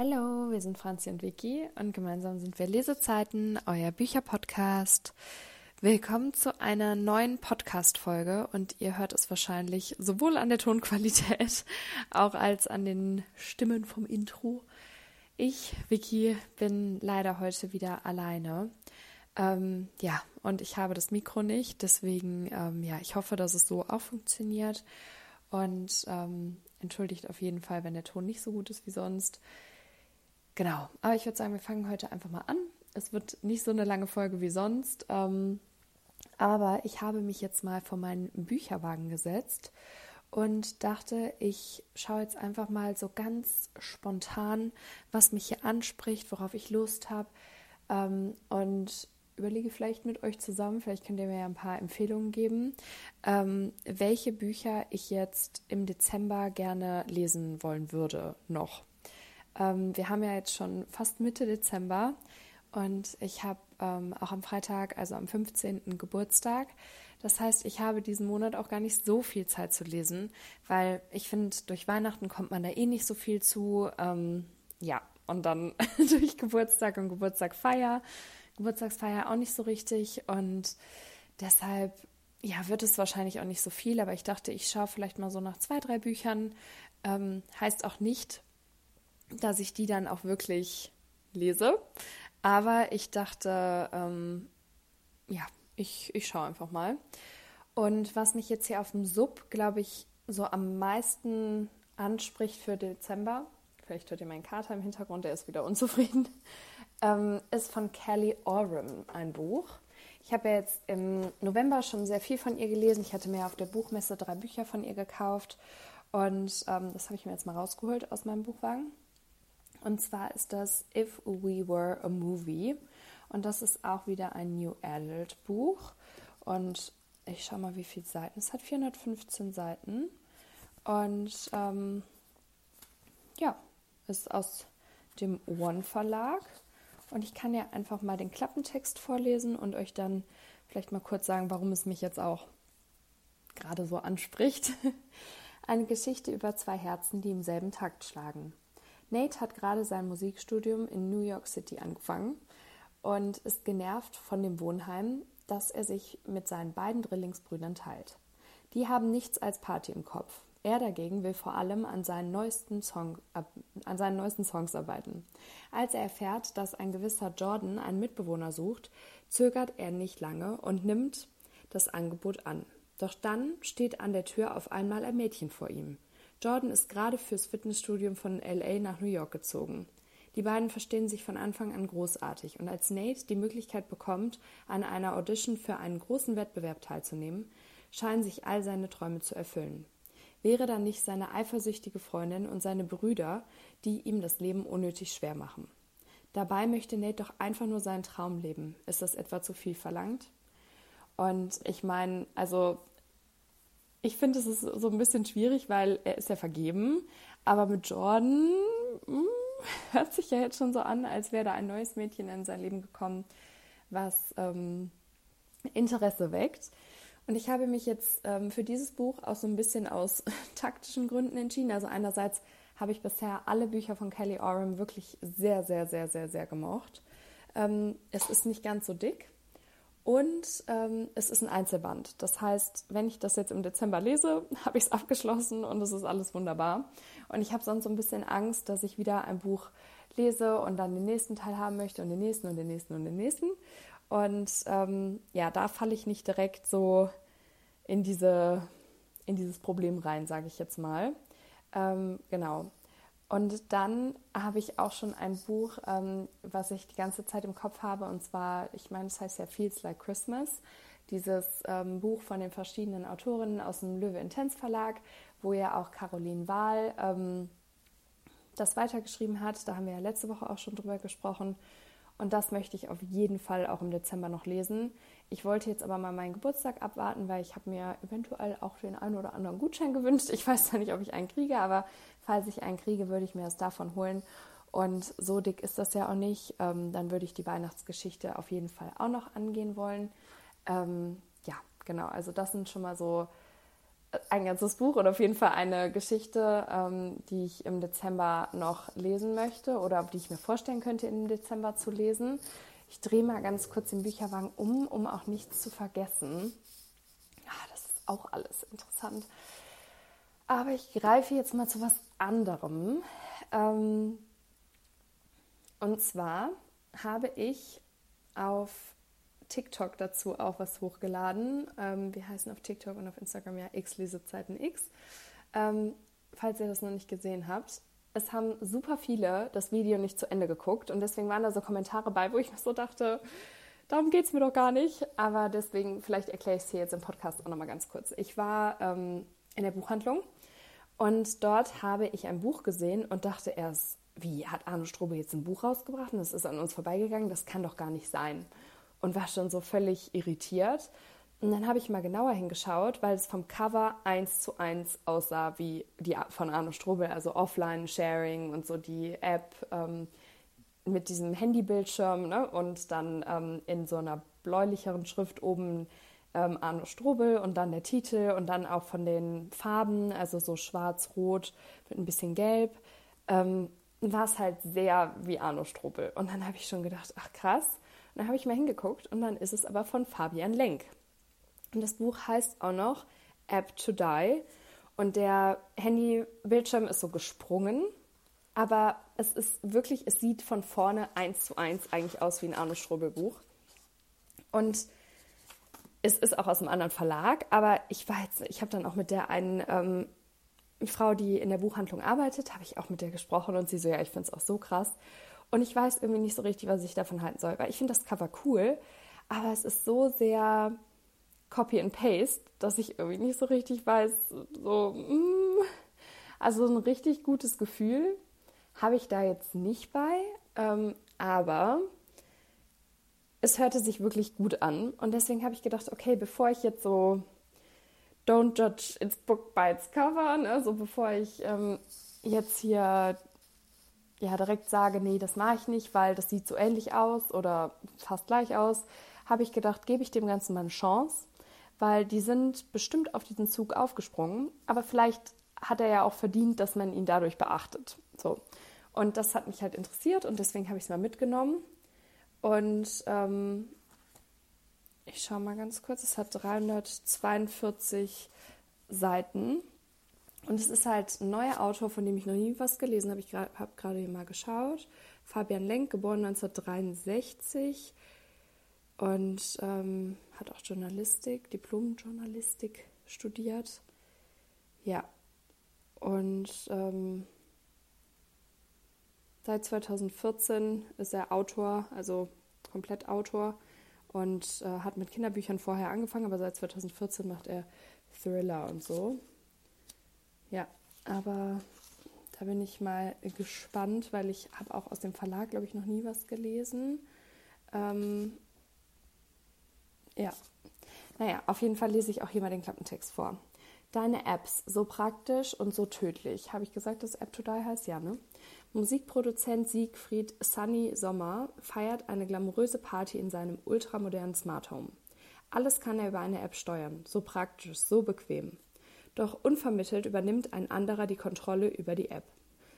Hallo, wir sind Franzi und Vicky und gemeinsam sind wir Lesezeiten, euer Bücherpodcast. Willkommen zu einer neuen Podcast-Folge und ihr hört es wahrscheinlich sowohl an der Tonqualität auch als an den Stimmen vom Intro. Ich, Vicky, bin leider heute wieder alleine. Ähm, ja, und ich habe das Mikro nicht, deswegen, ähm, ja, ich hoffe, dass es so auch funktioniert und ähm, entschuldigt auf jeden Fall, wenn der Ton nicht so gut ist wie sonst. Genau, aber ich würde sagen, wir fangen heute einfach mal an. Es wird nicht so eine lange Folge wie sonst, ähm, aber ich habe mich jetzt mal vor meinen Bücherwagen gesetzt und dachte, ich schaue jetzt einfach mal so ganz spontan, was mich hier anspricht, worauf ich Lust habe ähm, und überlege vielleicht mit euch zusammen, vielleicht könnt ihr mir ja ein paar Empfehlungen geben, ähm, welche Bücher ich jetzt im Dezember gerne lesen wollen würde noch. Ähm, wir haben ja jetzt schon fast Mitte Dezember und ich habe ähm, auch am Freitag, also am 15. Geburtstag. Das heißt, ich habe diesen Monat auch gar nicht so viel Zeit zu lesen, weil ich finde, durch Weihnachten kommt man da eh nicht so viel zu. Ähm, ja, und dann durch Geburtstag und Geburtstagfeier, Geburtstagsfeier auch nicht so richtig. Und deshalb, ja, wird es wahrscheinlich auch nicht so viel, aber ich dachte, ich schaue vielleicht mal so nach zwei, drei Büchern. Ähm, heißt auch nicht, dass ich die dann auch wirklich lese. Aber ich dachte, ähm, ja, ich, ich schaue einfach mal. Und was mich jetzt hier auf dem Sub, glaube ich, so am meisten anspricht für Dezember, vielleicht hört ihr meinen Kater im Hintergrund, der ist wieder unzufrieden, ähm, ist von Kelly Oram ein Buch. Ich habe ja jetzt im November schon sehr viel von ihr gelesen. Ich hatte mir auf der Buchmesse drei Bücher von ihr gekauft und ähm, das habe ich mir jetzt mal rausgeholt aus meinem Buchwagen. Und zwar ist das If We Were a Movie. Und das ist auch wieder ein New Adult Buch. Und ich schaue mal, wie viele Seiten. Es hat 415 Seiten. Und ähm, ja, ist aus dem One Verlag. Und ich kann ja einfach mal den Klappentext vorlesen und euch dann vielleicht mal kurz sagen, warum es mich jetzt auch gerade so anspricht. Eine Geschichte über zwei Herzen, die im selben Takt schlagen. Nate hat gerade sein Musikstudium in New York City angefangen und ist genervt von dem Wohnheim, das er sich mit seinen beiden Drillingsbrüdern teilt. Die haben nichts als Party im Kopf. Er dagegen will vor allem an seinen neuesten, Song, an seinen neuesten Songs arbeiten. Als er erfährt, dass ein gewisser Jordan einen Mitbewohner sucht, zögert er nicht lange und nimmt das Angebot an. Doch dann steht an der Tür auf einmal ein Mädchen vor ihm. Jordan ist gerade fürs Fitnessstudium von LA nach New York gezogen. Die beiden verstehen sich von Anfang an großartig und als Nate die Möglichkeit bekommt, an einer Audition für einen großen Wettbewerb teilzunehmen, scheinen sich all seine Träume zu erfüllen. Wäre dann nicht seine eifersüchtige Freundin und seine Brüder, die ihm das Leben unnötig schwer machen. Dabei möchte Nate doch einfach nur seinen Traum leben. Ist das etwa zu viel verlangt? Und ich meine, also ich finde, es ist so ein bisschen schwierig, weil er ist ja vergeben, aber mit Jordan mh, hm, hört sich ja jetzt schon so an, als wäre da ein neues Mädchen in sein Leben gekommen, was ähm, Interesse weckt. Und ich habe mich jetzt ähm, für dieses Buch auch so ein bisschen aus taktischen Gründen entschieden. Also einerseits habe ich bisher alle Bücher von Kelly Oram wirklich sehr, sehr, sehr, sehr, sehr gemocht. Ähm, es ist nicht ganz so dick, und ähm, es ist ein Einzelband. Das heißt, wenn ich das jetzt im Dezember lese, habe ich es abgeschlossen und es ist alles wunderbar. Und ich habe sonst so ein bisschen Angst, dass ich wieder ein Buch lese und dann den nächsten Teil haben möchte und den nächsten und den nächsten und den nächsten. Und ähm, ja, da falle ich nicht direkt so in, diese, in dieses Problem rein, sage ich jetzt mal. Ähm, genau. Und dann habe ich auch schon ein Buch, ähm, was ich die ganze Zeit im Kopf habe, und zwar, ich meine, es heißt ja Feels Like Christmas, dieses ähm, Buch von den verschiedenen Autorinnen aus dem Löwe Intense Verlag, wo ja auch Caroline Wahl ähm, das weitergeschrieben hat. Da haben wir ja letzte Woche auch schon drüber gesprochen. Und das möchte ich auf jeden Fall auch im Dezember noch lesen. Ich wollte jetzt aber mal meinen Geburtstag abwarten, weil ich habe mir eventuell auch den einen oder anderen Gutschein gewünscht. Ich weiß zwar nicht, ob ich einen kriege, aber falls ich einen kriege, würde ich mir das davon holen. Und so dick ist das ja auch nicht. Ähm, dann würde ich die Weihnachtsgeschichte auf jeden Fall auch noch angehen wollen. Ähm, ja, genau. Also das sind schon mal so ein ganzes Buch oder auf jeden Fall eine Geschichte, ähm, die ich im Dezember noch lesen möchte oder die ich mir vorstellen könnte, im Dezember zu lesen. Ich drehe mal ganz kurz den Bücherwagen um, um auch nichts zu vergessen. Ja, das ist auch alles interessant. Aber ich greife jetzt mal zu was anderem. Ähm, und zwar habe ich auf TikTok dazu auch was hochgeladen. Ähm, wir heißen auf TikTok und auf Instagram ja X Lesezeiten X. Ähm, falls ihr das noch nicht gesehen habt. Es haben super viele das Video nicht zu Ende geguckt und deswegen waren da so Kommentare bei, wo ich mir so dachte, darum geht es mir doch gar nicht. Aber deswegen, vielleicht erkläre ich es hier jetzt im Podcast auch nochmal ganz kurz. Ich war ähm, in der Buchhandlung und dort habe ich ein Buch gesehen und dachte erst, wie hat Arno Strobe jetzt ein Buch rausgebracht und das ist an uns vorbeigegangen? Das kann doch gar nicht sein und war schon so völlig irritiert. Und dann habe ich mal genauer hingeschaut, weil es vom Cover eins zu eins aussah wie die von Arno Strobel, also Offline-Sharing und so die App ähm, mit diesem Handybildschirm ne? und dann ähm, in so einer bläulicheren Schrift oben ähm, Arno Strobel und dann der Titel und dann auch von den Farben, also so schwarz-rot mit ein bisschen gelb, ähm, war es halt sehr wie Arno Strobel. Und dann habe ich schon gedacht, ach krass. Dann habe ich mal hingeguckt und dann ist es aber von Fabian Lenk. Und das Buch heißt auch noch App to Die. Und der Handybildschirm ist so gesprungen, aber es ist wirklich, es sieht von vorne eins zu eins eigentlich aus wie ein Arno Strobel Buch. Und es ist auch aus einem anderen Verlag, aber ich war ich habe dann auch mit der einen ähm, Frau, die in der Buchhandlung arbeitet, habe ich auch mit der gesprochen und sie so, ja, ich finde es auch so krass. Und ich weiß irgendwie nicht so richtig, was ich davon halten soll, weil ich finde das Cover cool, aber es ist so sehr Copy and Paste, dass ich irgendwie nicht so richtig weiß, so, mm, also ein richtig gutes Gefühl habe ich da jetzt nicht bei, ähm, aber es hörte sich wirklich gut an und deswegen habe ich gedacht, okay, bevor ich jetzt so don't judge its book by its cover, ne, so bevor ich ähm, jetzt hier ja direkt sage, nee, das mache ich nicht, weil das sieht so ähnlich aus oder fast gleich aus, habe ich gedacht, gebe ich dem Ganzen mal eine Chance, weil die sind bestimmt auf diesen Zug aufgesprungen, aber vielleicht hat er ja auch verdient, dass man ihn dadurch beachtet. So. Und das hat mich halt interessiert und deswegen habe ich es mal mitgenommen. Und ähm, ich schaue mal ganz kurz, es hat 342 Seiten. Und es ist halt ein neuer Autor, von dem ich noch nie was gelesen habe. Ich habe gerade hier mal geschaut. Fabian Lenk, geboren 1963 und ähm, hat auch Journalistik, Diplom-Journalistik studiert. Ja, und ähm, seit 2014 ist er Autor, also komplett Autor und äh, hat mit Kinderbüchern vorher angefangen, aber seit 2014 macht er Thriller und so. Ja, aber da bin ich mal gespannt, weil ich habe auch aus dem Verlag, glaube ich, noch nie was gelesen. Ähm, ja, naja, auf jeden Fall lese ich auch hier mal den Klappentext vor. Deine Apps, so praktisch und so tödlich. Habe ich gesagt, dass App to Die heißt? Ja, ne? Musikproduzent Siegfried Sunny Sommer feiert eine glamouröse Party in seinem ultramodernen Smart Home. Alles kann er über eine App steuern. So praktisch, so bequem. Doch unvermittelt übernimmt ein anderer die Kontrolle über die App.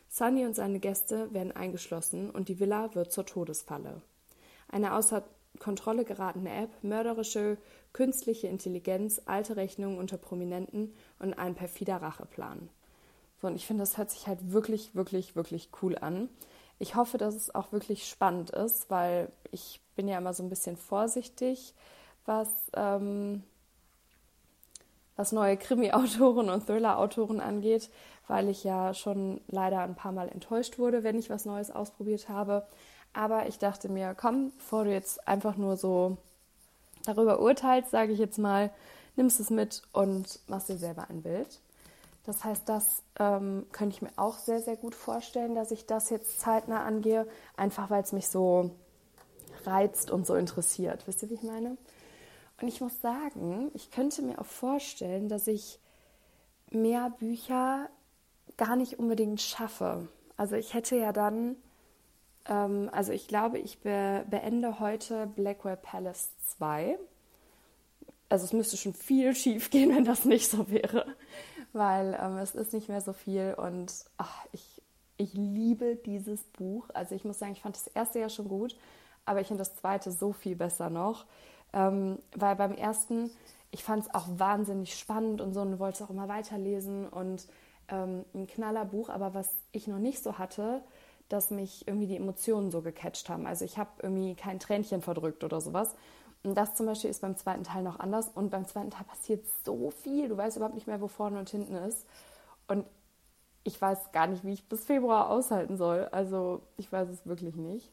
Sunny und seine Gäste werden eingeschlossen und die Villa wird zur Todesfalle. Eine außer Kontrolle geratene App, mörderische künstliche Intelligenz, alte Rechnungen unter Prominenten und ein perfider Racheplan. So, und ich finde, das hört sich halt wirklich, wirklich, wirklich cool an. Ich hoffe, dass es auch wirklich spannend ist, weil ich bin ja immer so ein bisschen vorsichtig, was ähm, was neue Krimi-Autoren und Thriller-Autoren angeht, weil ich ja schon leider ein paar Mal enttäuscht wurde, wenn ich was Neues ausprobiert habe. Aber ich dachte mir, komm, bevor du jetzt einfach nur so darüber urteilst, sage ich jetzt mal, nimmst es mit und machst dir selber ein Bild. Das heißt, das ähm, könnte ich mir auch sehr, sehr gut vorstellen, dass ich das jetzt zeitnah angehe, einfach weil es mich so reizt und so interessiert. Wisst ihr, wie ich meine? Und ich muss sagen, ich könnte mir auch vorstellen, dass ich mehr Bücher gar nicht unbedingt schaffe. Also ich hätte ja dann, ähm, also ich glaube, ich be beende heute Blackwell Palace 2. also es müsste schon viel schief gehen, wenn das nicht so wäre, weil ähm, es ist nicht mehr so viel und ach, ich, ich liebe dieses Buch. Also ich muss sagen, ich fand das erste ja schon gut, aber ich finde das zweite so viel besser noch, ähm, weil beim ersten, ich fand es auch wahnsinnig spannend und so und wollte es auch immer weiterlesen und ähm, ein Knallerbuch, aber was ich noch nicht so hatte, dass mich irgendwie die Emotionen so gecatcht haben. Also ich habe irgendwie kein Tränchen verdrückt oder sowas. Und das zum Beispiel ist beim zweiten Teil noch anders. Und beim zweiten Teil passiert so viel. Du weißt überhaupt nicht mehr, wo vorne und hinten ist. Und ich weiß gar nicht, wie ich bis Februar aushalten soll. Also ich weiß es wirklich nicht.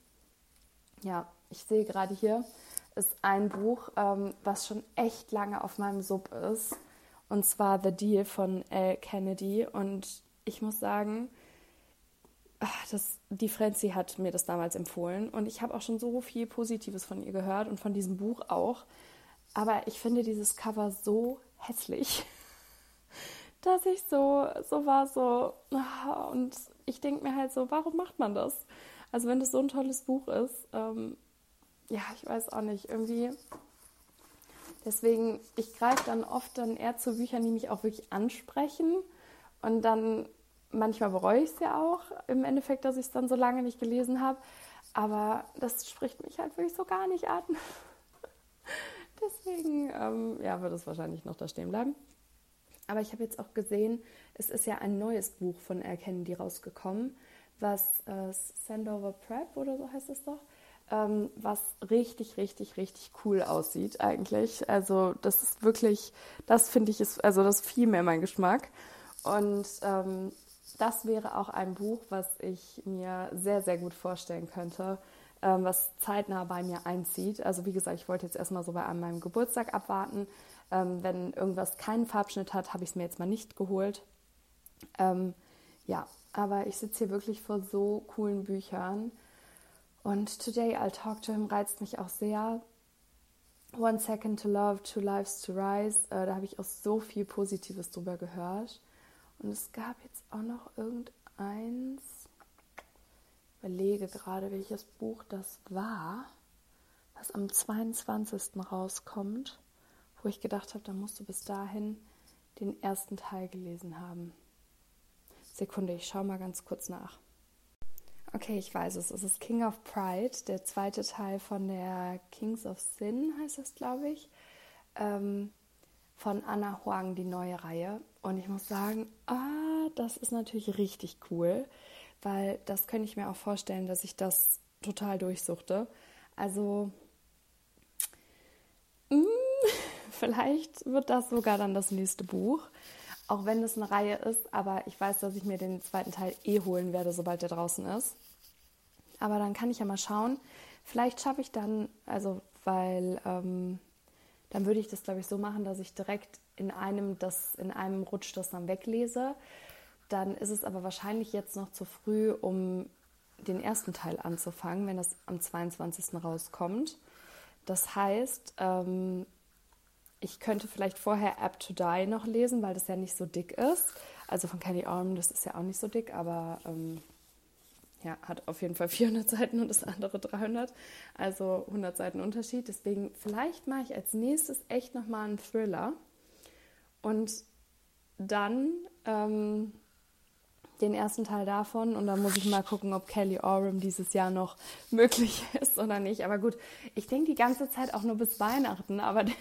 Ja, ich sehe gerade hier ist ein Buch, ähm, was schon echt lange auf meinem Sub ist. Und zwar The Deal von L. Kennedy. Und ich muss sagen, ach, das, die Franzi hat mir das damals empfohlen. Und ich habe auch schon so viel Positives von ihr gehört und von diesem Buch auch. Aber ich finde dieses Cover so hässlich, dass ich so, so war, so. Ah, und ich denke mir halt so, warum macht man das? Also, wenn das so ein tolles Buch ist, ähm, ja, ich weiß auch nicht, irgendwie Deswegen, ich greife dann oft dann eher zu Büchern, die mich auch wirklich ansprechen. Und dann manchmal bereue ich es ja auch im Endeffekt, dass ich es dann so lange nicht gelesen habe. Aber das spricht mich halt wirklich so gar nicht an. Deswegen ähm, ja, wird es wahrscheinlich noch da stehen bleiben. Aber ich habe jetzt auch gesehen, es ist ja ein neues Buch von Erkennen, rausgekommen, was äh, Sandover Prep oder so heißt es doch, ähm, was richtig, richtig, richtig cool aussieht eigentlich. Also das ist wirklich, das finde ich ist, also das ist viel mehr mein Geschmack. Und ähm, das wäre auch ein Buch, was ich mir sehr, sehr gut vorstellen könnte, ähm, was zeitnah bei mir einzieht. Also wie gesagt, ich wollte jetzt erstmal so bei meinem Geburtstag abwarten. Ähm, wenn irgendwas keinen Farbschnitt hat, habe ich es mir jetzt mal nicht geholt. Ähm, ja, aber ich sitze hier wirklich vor so coolen Büchern. Und Today I'll Talk to Him reizt mich auch sehr. One Second to Love, Two Lives to Rise. Äh, da habe ich auch so viel Positives drüber gehört. Und es gab jetzt auch noch irgendeins. Ich überlege gerade, welches Buch das war, was am 22. rauskommt, wo ich gedacht habe, da musst du bis dahin den ersten Teil gelesen haben. Sekunde, ich schaue mal ganz kurz nach. Okay, ich weiß es. Es ist King of Pride, der zweite Teil von der Kings of Sin, heißt es, glaube ich. Ähm, von Anna Huang, die neue Reihe. Und ich muss sagen, ah, das ist natürlich richtig cool, weil das könnte ich mir auch vorstellen, dass ich das total durchsuchte. Also, mh, mm, vielleicht wird das sogar dann das nächste Buch. Auch wenn es eine Reihe ist, aber ich weiß, dass ich mir den zweiten Teil eh holen werde, sobald der draußen ist. Aber dann kann ich ja mal schauen. Vielleicht schaffe ich dann, also weil ähm, dann würde ich das, glaube ich, so machen, dass ich direkt in einem, das, in einem Rutsch das dann weglese. Dann ist es aber wahrscheinlich jetzt noch zu früh, um den ersten Teil anzufangen, wenn das am 22. rauskommt. Das heißt, ähm, ich könnte vielleicht vorher App to Die noch lesen, weil das ja nicht so dick ist. Also von Kelly Arm, das ist ja auch nicht so dick, aber ähm, ja, hat auf jeden Fall 400 Seiten und das andere 300. Also 100 Seiten Unterschied. Deswegen vielleicht mache ich als nächstes echt nochmal einen Thriller. Und dann ähm, den ersten Teil davon. Und dann muss ich mal gucken, ob Kelly Oram dieses Jahr noch möglich ist oder nicht. Aber gut, ich denke die ganze Zeit auch nur bis Weihnachten. Aber der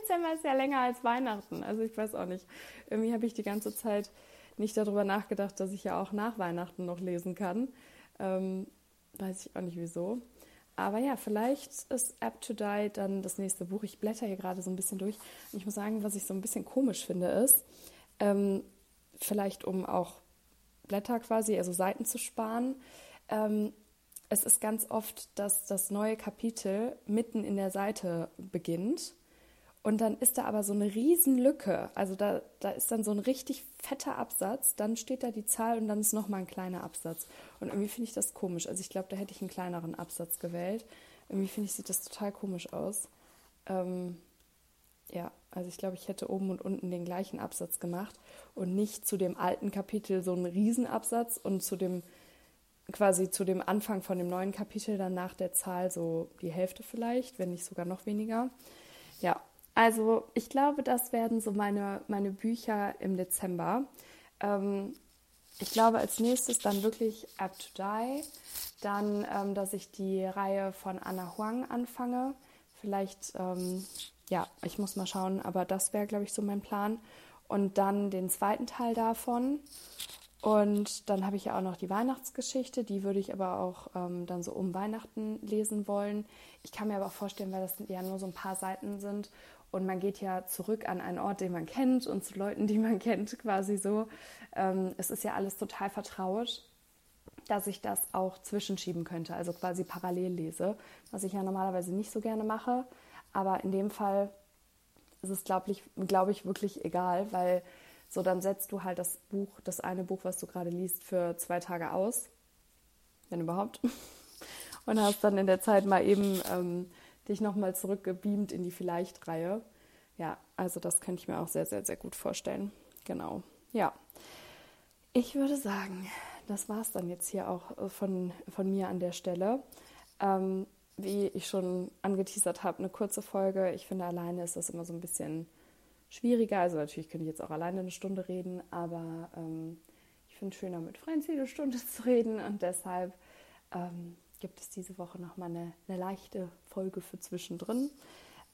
Dezember ist ja länger als Weihnachten. Also ich weiß auch nicht. Irgendwie habe ich die ganze Zeit nicht darüber nachgedacht, dass ich ja auch nach Weihnachten noch lesen kann. Ähm, weiß ich auch nicht wieso. Aber ja, vielleicht ist App to Die dann das nächste Buch. Ich blätter hier gerade so ein bisschen durch. Und ich muss sagen, was ich so ein bisschen komisch finde, ist, ähm, vielleicht um auch Blätter quasi, also Seiten zu sparen. Ähm, es ist ganz oft, dass das neue Kapitel mitten in der Seite beginnt und dann ist da aber so eine Riesenlücke. Also da, da ist dann so ein richtig fetter Absatz, dann steht da die Zahl und dann ist nochmal ein kleiner Absatz. Und irgendwie finde ich das komisch. Also ich glaube, da hätte ich einen kleineren Absatz gewählt. Irgendwie finde ich, sieht das total komisch aus. Ähm, ja, also ich glaube, ich hätte oben und unten den gleichen Absatz gemacht und nicht zu dem alten Kapitel so einen Riesenabsatz und zu dem quasi zu dem Anfang von dem neuen Kapitel dann nach der Zahl so die Hälfte vielleicht, wenn nicht sogar noch weniger. Ja, also ich glaube, das werden so meine, meine Bücher im Dezember. Ähm, ich glaube, als nächstes dann wirklich Up to Die. Dann, ähm, dass ich die Reihe von Anna Huang anfange. Vielleicht, ähm, ja, ich muss mal schauen, aber das wäre, glaube ich, so mein Plan. Und dann den zweiten Teil davon. Und dann habe ich ja auch noch die Weihnachtsgeschichte, die würde ich aber auch ähm, dann so um Weihnachten lesen wollen. Ich kann mir aber auch vorstellen, weil das ja nur so ein paar Seiten sind und man geht ja zurück an einen Ort, den man kennt und zu Leuten, die man kennt, quasi so. Ähm, es ist ja alles total vertraut, dass ich das auch zwischenschieben könnte, also quasi parallel lese, was ich ja normalerweise nicht so gerne mache. Aber in dem Fall ist es, glaube ich, glaub ich, wirklich egal, weil so dann setzt du halt das Buch, das eine Buch, was du gerade liest, für zwei Tage aus, wenn überhaupt, und hast dann in der Zeit mal eben ähm, dich nochmal zurückgebeamt in die Vielleicht-Reihe. Ja, also das könnte ich mir auch sehr, sehr, sehr gut vorstellen. Genau. Ja. Ich würde sagen, das war es dann jetzt hier auch äh, von, von mir an der Stelle. Ähm, wie ich schon angeteasert habe, eine kurze Folge. Ich finde, alleine ist das immer so ein bisschen schwieriger. Also natürlich könnte ich jetzt auch alleine eine Stunde reden, aber ähm, ich finde es schöner, mit Franzi eine Stunde zu reden und deshalb ähm, gibt es diese Woche nochmal eine, eine leichte Folge für zwischendrin.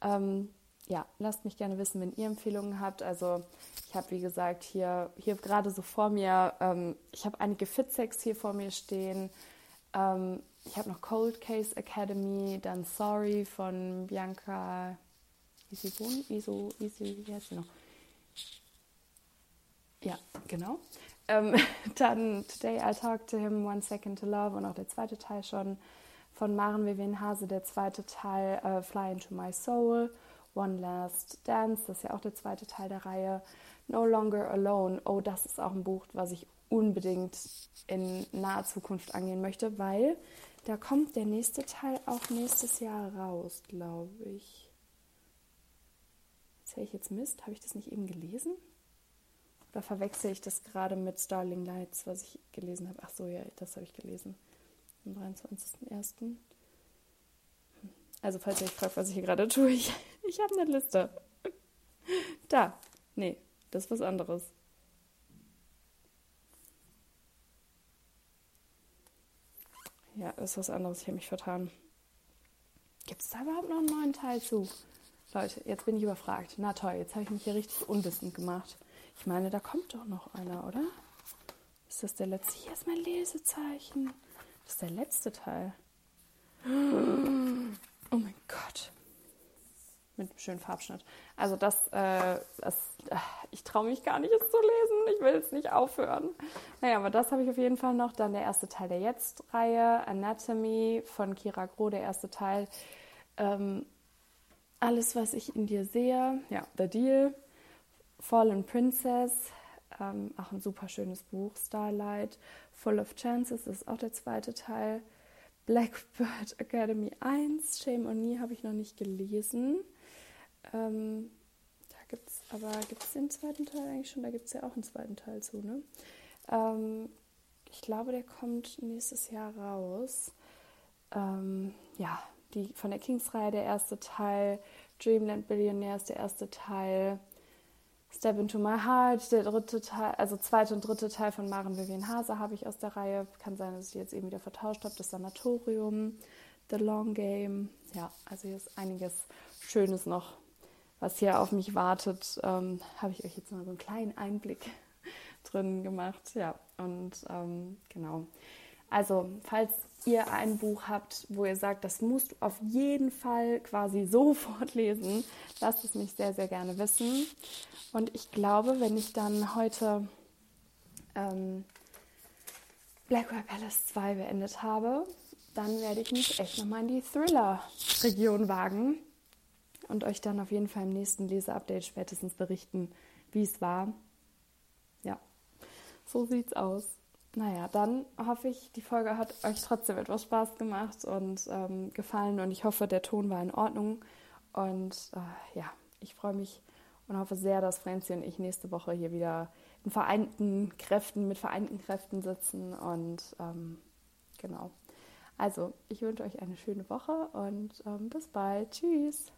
Ähm, ja, lasst mich gerne wissen, wenn ihr Empfehlungen habt. Also ich habe, wie gesagt, hier, hier gerade so vor mir, ähm, ich habe einige Fitsex hier vor mir stehen. Ähm, ich habe noch Cold Case Academy, dann Sorry von Bianca Isibun, Iso, Iso, wie heißt sie noch? Ja, genau. Ähm, dann Today I Talk to Him, One Second to Love und auch der zweite Teil schon von Maren Vivian Hase, der zweite Teil äh, Fly Into My Soul, One Last Dance, das ist ja auch der zweite Teil der Reihe. No Longer Alone, oh, das ist auch ein Buch, was ich unbedingt in naher Zukunft angehen möchte, weil da kommt der nächste Teil auch nächstes Jahr raus, glaube ich. Erzähle ich jetzt Mist? Habe ich das nicht eben gelesen? Oder verwechsel ich das gerade mit Starling Lights, was ich gelesen habe? Ach so, ja, das habe ich gelesen. Am 23.01. Also, falls ihr euch fragt, was ich hier gerade tue, ich, ich habe eine Liste. Da. Nee, das ist was anderes. Ja, das ist was anderes. Ich habe mich vertan. Gibt es da überhaupt noch einen neuen Teil zu? Leute, jetzt bin ich überfragt. Na toll, jetzt habe ich mich hier richtig unwissend gemacht. Ich meine, da kommt doch noch einer, oder? Ist das der letzte? Hier ist mein Lesezeichen. Das ist der letzte Teil. Oh mein Gott. Mit einem schönen Farbschnitt. Also das, äh, das äh, ich traue mich gar nicht, es zu lesen. Ich will es nicht aufhören. Naja, aber das habe ich auf jeden Fall noch. Dann der erste Teil der Jetzt-Reihe, Anatomy von Kira Groh, der erste Teil. Ähm, alles, was ich in dir sehe. Ja, The Deal. Fallen Princess, ähm, auch ein super schönes Buch. Starlight, Full of Chances ist auch der zweite Teil. Blackbird Academy 1, Shame on Me habe ich noch nicht gelesen. Ähm, da gibt es aber, gibt es den zweiten Teil eigentlich schon? Da gibt es ja auch einen zweiten Teil zu, ne? Ähm, ich glaube, der kommt nächstes Jahr raus. Ähm, ja, die von der Kings-Reihe der erste Teil, Dreamland Billionaires der erste Teil, Step into My Heart, der dritte Teil, also zweite und dritte Teil von Maren Vivian Hase habe ich aus der Reihe. Kann sein, dass ich jetzt eben wieder vertauscht habe. Das Sanatorium, The Long Game. Ja, also hier ist einiges Schönes noch, was hier auf mich wartet. Ähm, habe ich euch jetzt mal so einen kleinen Einblick drin gemacht. Ja, und ähm, genau. Also, falls ihr ein Buch habt, wo ihr sagt, das musst du auf jeden Fall quasi sofort lesen, lasst es mich sehr, sehr gerne wissen. Und ich glaube, wenn ich dann heute ähm, Blackwell Palace 2 beendet habe, dann werde ich mich echt nochmal in die Thriller-Region wagen und euch dann auf jeden Fall im nächsten Leseupdate spätestens berichten, wie es war. Ja, so sieht's aus. Naja, dann hoffe ich, die Folge hat euch trotzdem etwas Spaß gemacht und ähm, gefallen und ich hoffe, der Ton war in Ordnung. Und äh, ja, ich freue mich und hoffe sehr, dass Franzi und ich nächste Woche hier wieder in vereinten Kräften, mit vereinten Kräften sitzen. Und ähm, genau. Also, ich wünsche euch eine schöne Woche und ähm, bis bald. Tschüss.